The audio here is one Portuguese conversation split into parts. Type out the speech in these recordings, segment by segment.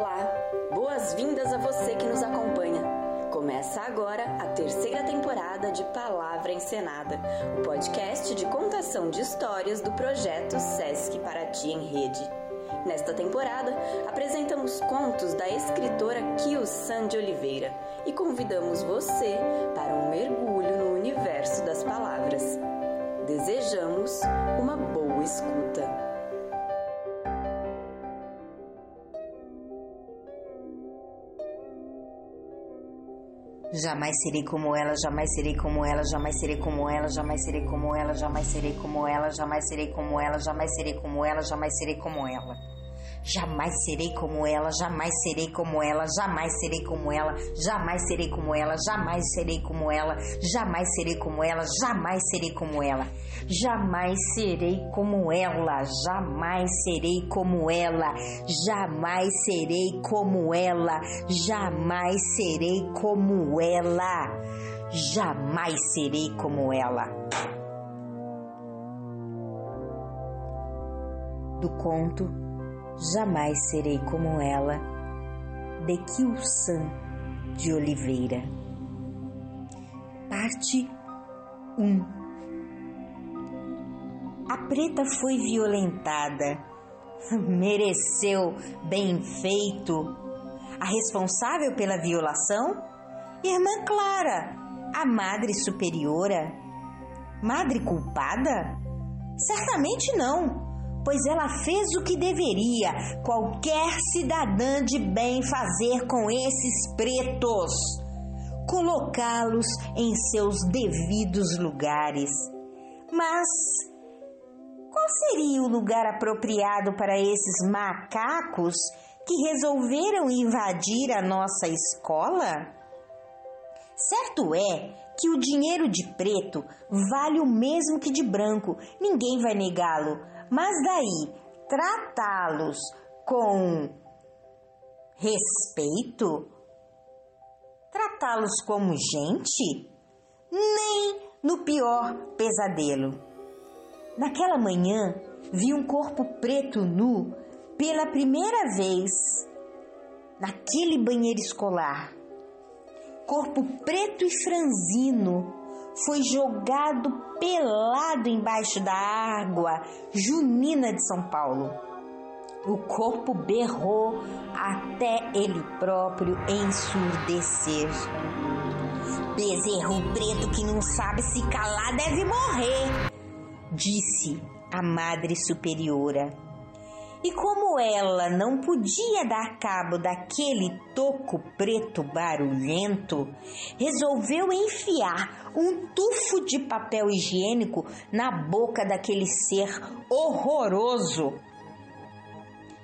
Olá, boas-vindas a você que nos acompanha. Começa agora a terceira temporada de Palavra Encenada, o podcast de contação de histórias do projeto Sesc Paraty em Rede. Nesta temporada, apresentamos contos da escritora Kio San de Oliveira e convidamos você para um mergulho no universo das palavras. Desejamos uma boa escuta. Jamais serei como ela, jamais serei como ela, jamais serei como ela, jamais serei como ela, jamais serei como ela, jamais serei como ela, jamais serei como ela, jamais serei como ela. Jamais serei como ela, jamais serei como ela, jamais serei como ela, jamais serei como ela, jamais serei como ela, jamais serei como ela, jamais serei como ela. Jamais serei como ela, jamais serei como ela, jamais serei como ela, jamais serei como ela, jamais serei como ela. Do conto Jamais serei como ela, de Kilsan de Oliveira. Parte 1 A preta foi violentada, mereceu bem feito. A responsável pela violação? Irmã Clara, a madre superiora. Madre culpada? Certamente não pois ela fez o que deveria qualquer cidadã de bem fazer com esses pretos: colocá-los em seus devidos lugares. Mas qual seria o lugar apropriado para esses macacos que resolveram invadir a nossa escola? Certo é que o dinheiro de preto vale o mesmo que de branco, ninguém vai negá-lo, mas daí tratá-los com respeito, tratá-los como gente, nem no pior pesadelo. Naquela manhã, vi um corpo preto nu pela primeira vez naquele banheiro escolar. Corpo preto e franzino, foi jogado pelado embaixo da água junina de São Paulo. O corpo berrou até ele próprio ensurdecer. Bezerro preto que não sabe se calar deve morrer, disse a Madre Superiora. E como ela não podia dar cabo daquele toco preto barulhento, resolveu enfiar um tufo de papel higiênico na boca daquele ser horroroso.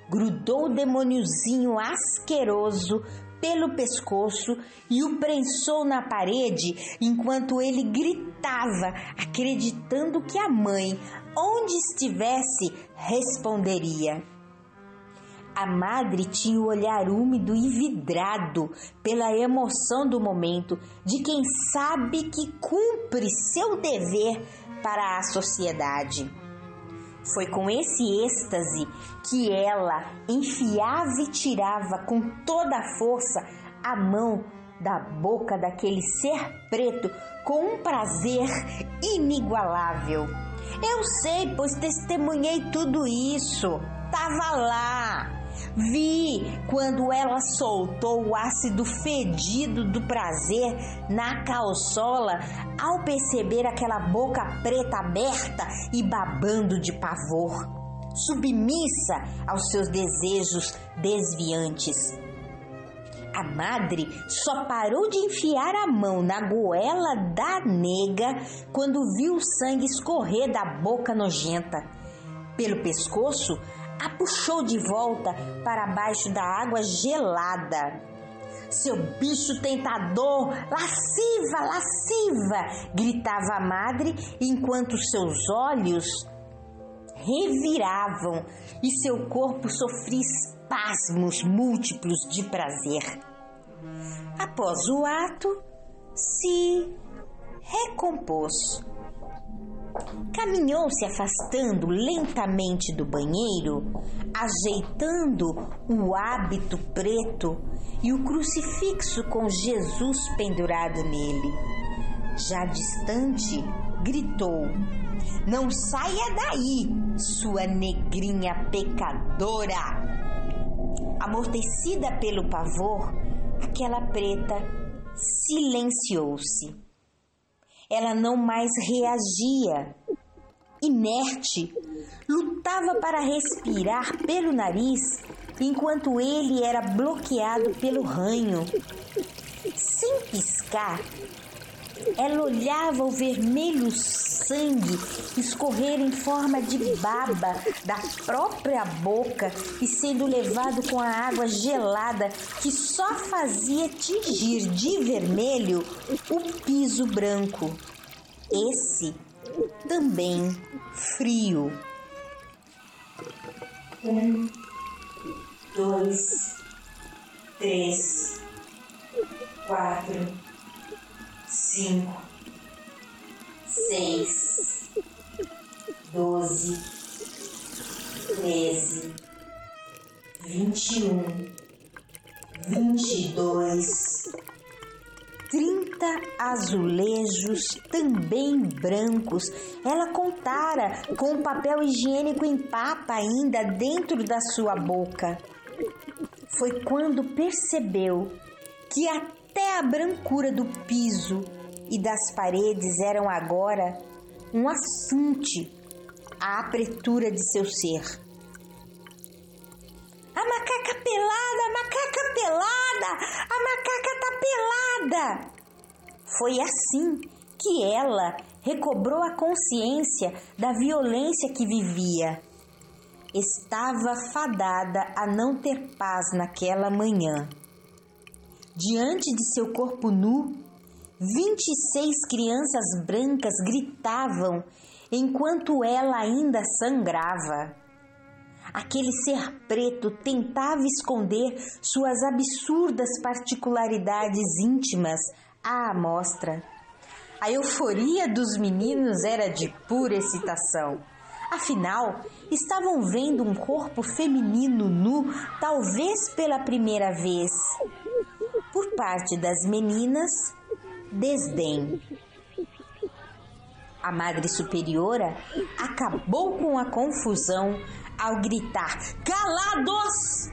Grudou o demôniozinho asqueroso pelo pescoço e o prensou na parede enquanto ele gritava, acreditando que a mãe, onde estivesse, responderia. A madre tinha o olhar úmido e vidrado pela emoção do momento de quem sabe que cumpre seu dever para a sociedade. Foi com esse êxtase que ela enfiava e tirava com toda a força a mão da boca daquele ser preto com um prazer inigualável. Eu sei, pois testemunhei tudo isso. Tava lá. Vi quando ela soltou o ácido fedido do prazer na calçola ao perceber aquela boca preta aberta e babando de pavor, submissa aos seus desejos desviantes. A madre só parou de enfiar a mão na goela da nega quando viu o sangue escorrer da boca nojenta. Pelo pescoço, a puxou de volta para baixo da água gelada. Seu bicho tentador, lasciva, lasciva! gritava a madre enquanto seus olhos reviravam e seu corpo sofria espasmos múltiplos de prazer. Após o ato, se recompôs. Caminhou se afastando lentamente do banheiro, ajeitando o hábito preto e o crucifixo com Jesus pendurado nele. Já distante, gritou: Não saia daí, sua negrinha pecadora! Amortecida pelo pavor, aquela preta silenciou-se. Ela não mais reagia. Inerte, lutava para respirar pelo nariz enquanto ele era bloqueado pelo ranho. Sem piscar, ela olhava o vermelho sangue escorrer em forma de baba da própria boca e sendo levado com a água gelada que só fazia tingir de vermelho o piso branco. Esse também frio. Um, dois, três, quatro cinco, seis, doze, treze, vinte e um, vinte e dois, trinta azulejos também brancos. Ela contara com o papel higiênico em papa ainda dentro da sua boca. Foi quando percebeu que até a brancura do piso e das paredes eram agora um assunte à apretura de seu ser. A macaca pelada, a macaca pelada, a macaca tá pelada. Foi assim que ela recobrou a consciência da violência que vivia. Estava fadada a não ter paz naquela manhã. Diante de seu corpo nu, 26 crianças brancas gritavam enquanto ela ainda sangrava. Aquele ser preto tentava esconder suas absurdas particularidades íntimas à amostra. A euforia dos meninos era de pura excitação. Afinal, estavam vendo um corpo feminino nu, talvez pela primeira vez. Por parte das meninas, desdém. A Madre Superiora acabou com a confusão ao gritar: Calados!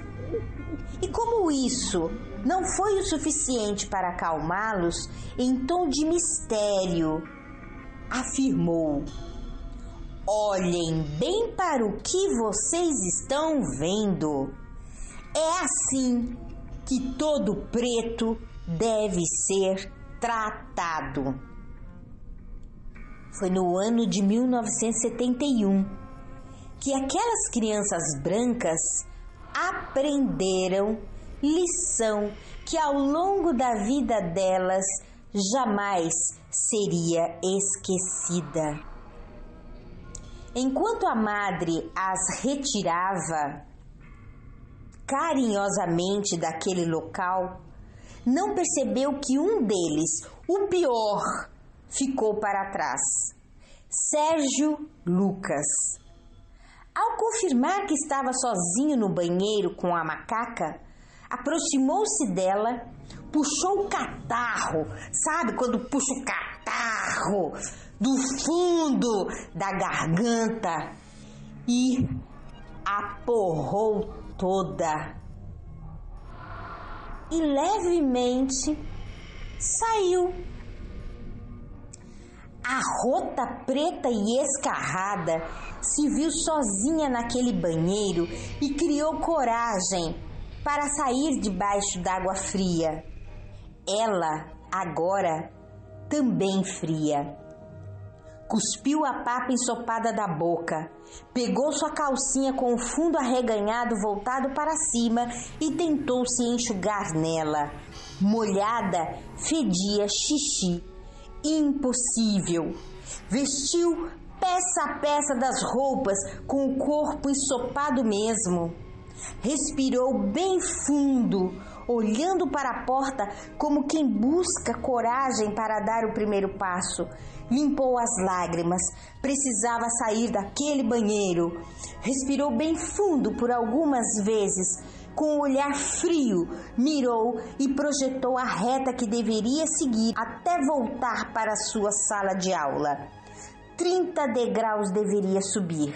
E como isso não foi o suficiente para acalmá-los, em tom de mistério, afirmou: Olhem bem para o que vocês estão vendo. É assim que todo preto deve ser tratado. Foi no ano de 1971 que aquelas crianças brancas aprenderam lição que ao longo da vida delas jamais seria esquecida. Enquanto a madre as retirava carinhosamente daquele local, não percebeu que um deles, o pior, ficou para trás. Sérgio Lucas. Ao confirmar que estava sozinho no banheiro com a macaca, aproximou-se dela, puxou o catarro, sabe quando puxa o catarro do fundo da garganta e aporrou toda e levemente saiu. A rota preta e escarrada se viu sozinha naquele banheiro e criou coragem para sair debaixo d'água fria. Ela, agora, também fria. Cuspiu a papa ensopada da boca, pegou sua calcinha com o fundo arreganhado voltado para cima e tentou se enxugar nela. Molhada, fedia xixi. Impossível. Vestiu peça a peça das roupas com o corpo ensopado mesmo. Respirou bem fundo, olhando para a porta como quem busca coragem para dar o primeiro passo. Limpou as lágrimas, precisava sair daquele banheiro. Respirou bem fundo por algumas vezes. Com o um olhar frio, mirou e projetou a reta que deveria seguir até voltar para sua sala de aula. 30 degraus deveria subir.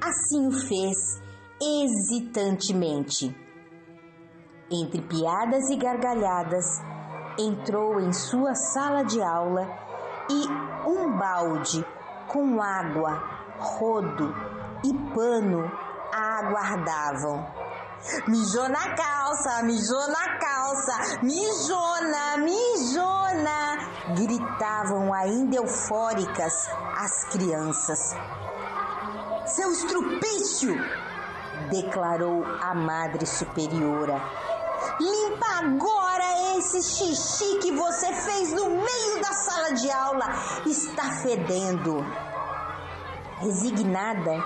Assim o fez, hesitantemente. Entre piadas e gargalhadas, entrou em sua sala de aula e um balde com água, rodo e pano a aguardavam. Mijou na calça, mijou na calça, mijona, mijona! Gritavam ainda eufóricas as crianças. Seu estrupício! declarou a Madre Superiora. Limpa agora esse xixi que você fez no meio da sala de aula. Está fedendo. Resignada,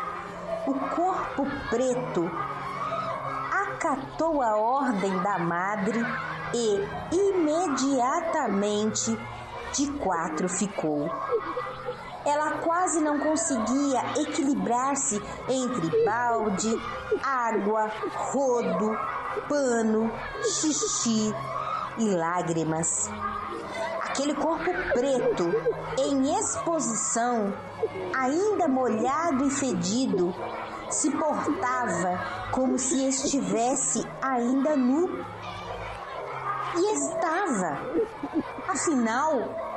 o corpo preto acatou a ordem da madre e imediatamente de quatro ficou. Ela quase não conseguia equilibrar-se entre balde, água, rodo, pano, xixi e lágrimas. Aquele corpo preto em exposição, ainda molhado e fedido, se portava como se estivesse ainda nu. E estava. Afinal,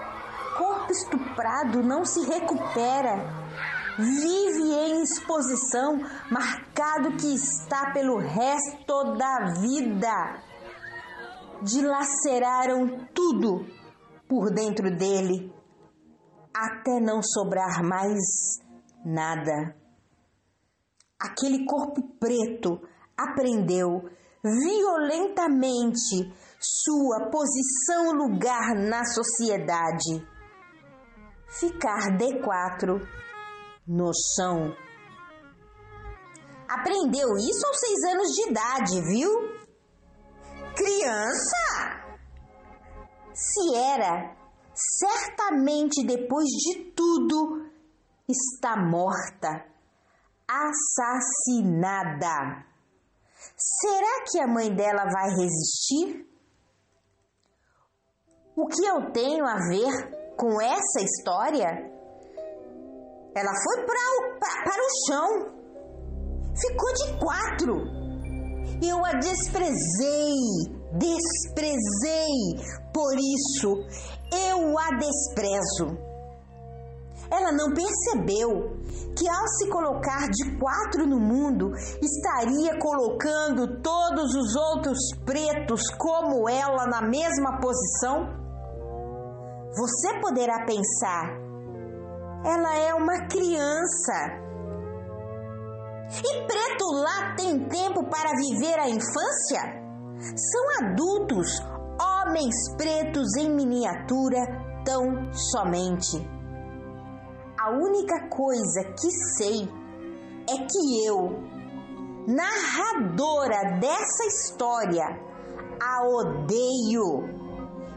estuprado não se recupera. Vive em exposição, marcado que está pelo resto da vida. Dilaceraram tudo por dentro dele, até não sobrar mais nada. Aquele corpo preto aprendeu violentamente sua posição e lugar na sociedade. Ficar D4 no chão. Aprendeu isso aos seis anos de idade, viu? Criança! Se era, certamente depois de tudo, está morta, assassinada. Será que a mãe dela vai resistir? O que eu tenho a ver com essa história? Ela foi pra, pra, para o chão, ficou de quatro. Eu a desprezei, desprezei, por isso eu a desprezo. Ela não percebeu que ao se colocar de quatro no mundo, estaria colocando todos os outros pretos como ela na mesma posição? Você poderá pensar, ela é uma criança. E preto lá tem tempo para viver a infância? São adultos, homens pretos em miniatura, tão somente. A única coisa que sei é que eu, narradora dessa história, a odeio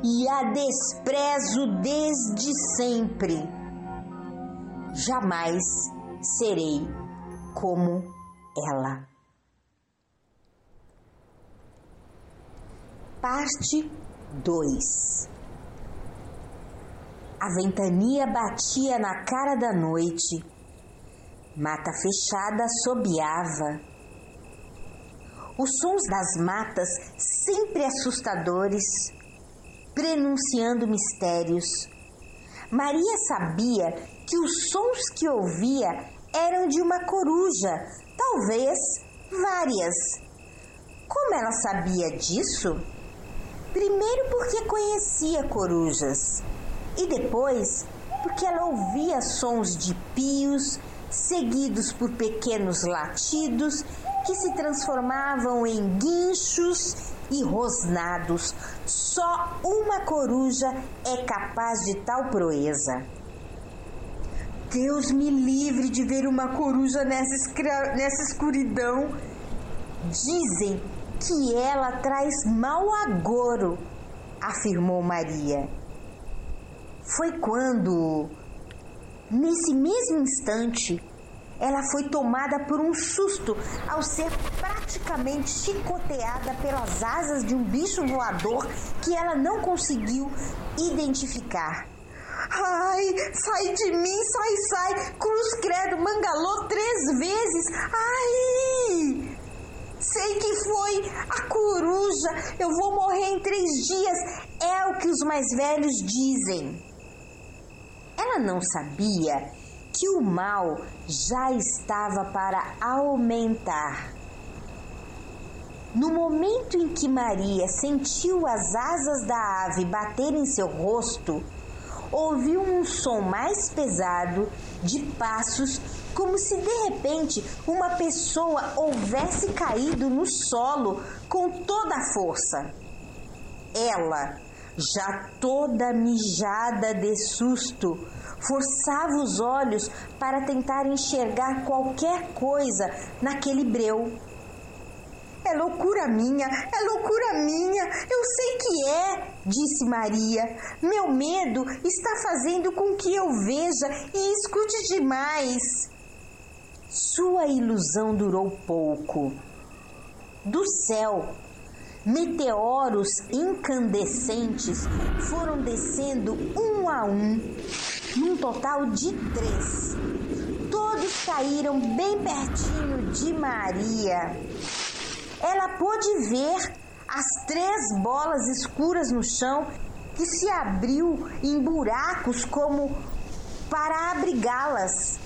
e a desprezo desde sempre. Jamais serei como ela. Parte 2 A ventania batia na cara da noite. Mata fechada assobiava. Os sons das matas, sempre assustadores, prenunciando mistérios. Maria sabia que os sons que ouvia eram de uma coruja, talvez várias. Como ela sabia disso? Primeiro, porque conhecia corujas, e depois, porque ela ouvia sons de pios, seguidos por pequenos latidos que se transformavam em guinchos e rosnados. Só uma coruja é capaz de tal proeza. Deus me livre de ver uma coruja nessa, nessa escuridão. Dizem que ela traz mau agouro, afirmou Maria. Foi quando, nesse mesmo instante, ela foi tomada por um susto ao ser praticamente chicoteada pelas asas de um bicho voador que ela não conseguiu identificar. Ai, sai de mim, sai, sai! Cruz credo, mangalô três vezes! Ai! Sei que foi a coruja! Eu vou morrer em três dias! É o que os mais velhos dizem. Ela não sabia que o mal já estava para aumentar. No momento em que Maria sentiu as asas da ave bater em seu rosto, ouviu um som mais pesado de passos, como se de repente uma pessoa houvesse caído no solo com toda a força. Ela, já toda mijada de susto, forçava os olhos para tentar enxergar qualquer coisa naquele breu. É loucura minha, é loucura minha, eu sei que é, disse Maria. Meu medo está fazendo com que eu veja e escute demais. Sua ilusão durou pouco. Do céu, meteoros incandescentes foram descendo um a um, num total de três. Todos caíram bem pertinho de Maria ela pôde ver as três bolas escuras no chão que se abriu em buracos como para abrigá-las.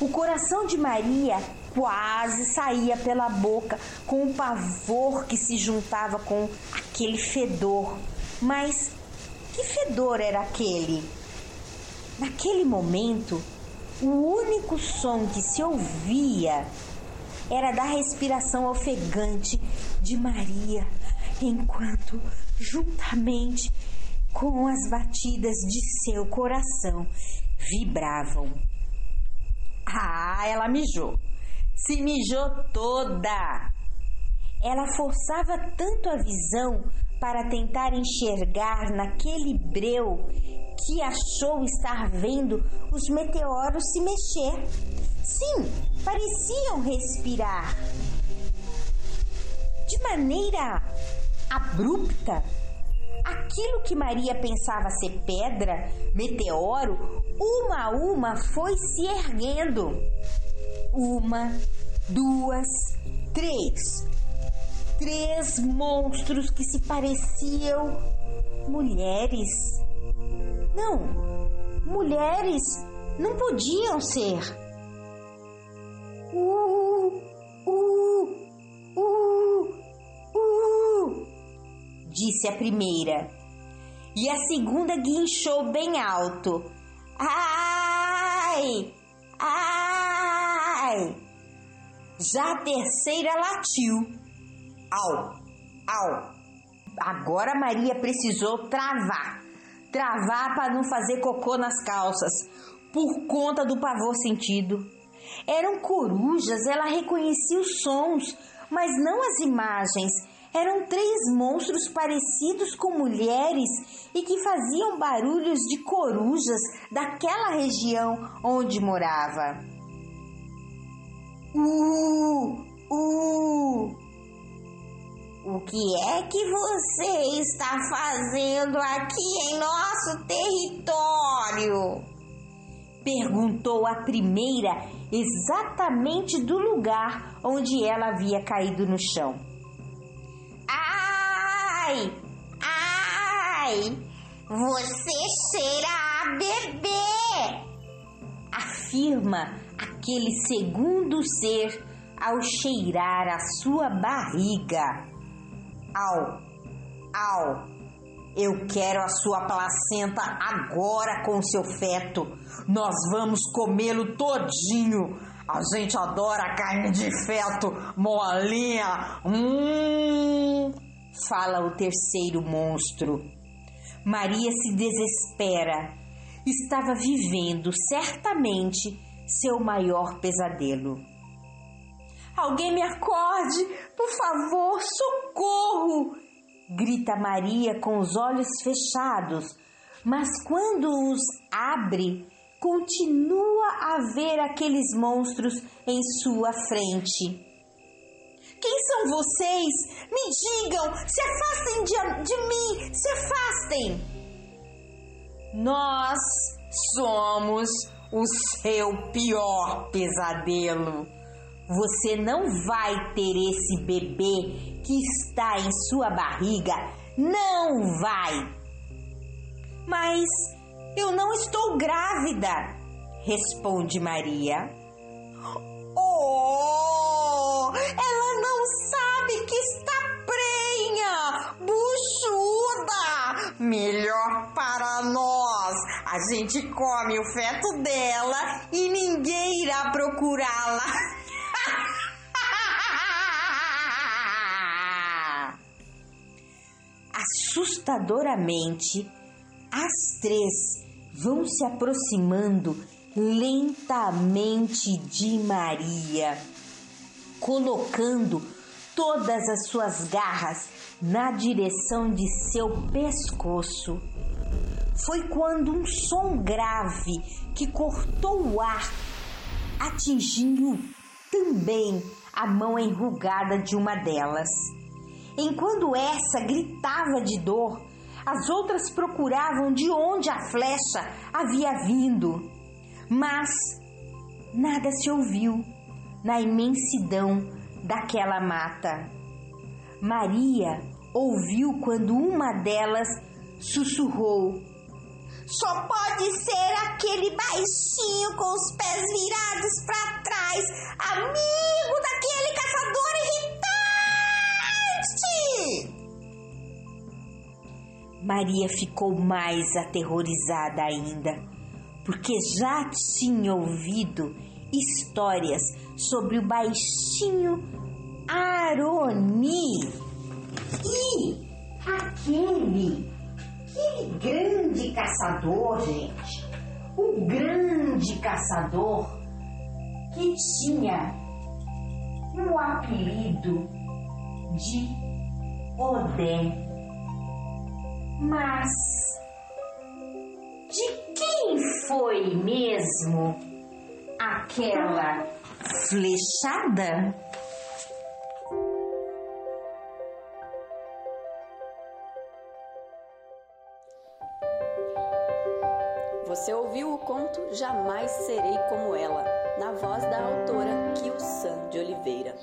O coração de Maria quase saía pela boca com o pavor que se juntava com aquele fedor. Mas que fedor era aquele? Naquele momento, o único som que se ouvia era da respiração ofegante de Maria, enquanto, juntamente com as batidas de seu coração, vibravam. Ah, ela mijou. Se mijou toda. Ela forçava tanto a visão para tentar enxergar naquele breu que achou estar vendo os meteoros se mexer. Sim, pareciam respirar. De maneira abrupta, aquilo que Maria pensava ser pedra, meteoro, uma a uma foi se erguendo. Uma, duas, três. Três monstros que se pareciam mulheres. Não, mulheres não podiam ser. Uh, uh, uh, uh, disse a primeira. E a segunda guinchou bem alto. Ai! Ai! Já a terceira latiu. Au! Au! Agora Maria precisou travar. Travar para não fazer cocô nas calças, por conta do pavor sentido. Eram corujas, ela reconhecia os sons, mas não as imagens. Eram três monstros parecidos com mulheres e que faziam barulhos de corujas daquela região onde morava. Uh, uh. O que é que você está fazendo aqui em nosso território? Perguntou a primeira exatamente do lugar onde ela havia caído no chão. Ai! Ai! Você cheira a bebê! Afirma aquele segundo ser ao cheirar a sua barriga. Au! Au! Eu quero a sua placenta agora com seu feto. Nós vamos comê-lo todinho. A gente adora carne de feto, molinha. Hum, fala o terceiro monstro. Maria se desespera. Estava vivendo certamente seu maior pesadelo. Alguém me acorde, por favor, socorro! Grita Maria com os olhos fechados, mas quando os abre, continua a ver aqueles monstros em sua frente. Quem são vocês? Me digam! Se afastem de, de mim! Se afastem! Nós somos o seu pior pesadelo. Você não vai ter esse bebê que está em sua barriga. Não vai! Mas eu não estou grávida, responde Maria. Oh, ela Melhor para nós. A gente come o feto dela e ninguém irá procurá-la. Assustadoramente, as três vão se aproximando lentamente de Maria, colocando todas as suas garras na direção de seu pescoço. Foi quando um som grave que cortou o ar atingiu também a mão enrugada de uma delas. Enquanto essa gritava de dor, as outras procuravam de onde a flecha havia vindo, mas nada se ouviu na imensidão daquela mata. Maria ouviu quando uma delas sussurrou: Só pode ser aquele baixinho com os pés virados para trás, amigo daquele caçador irritante! Maria ficou mais aterrorizada ainda, porque já tinha ouvido histórias sobre o baixinho Aroni e aquele, aquele grande caçador, gente, o grande caçador que tinha o apelido de Odé. Mas de quem foi mesmo aquela flechada? Você ouviu o conto Jamais Serei Como Ela, na voz da autora Kilsan de Oliveira.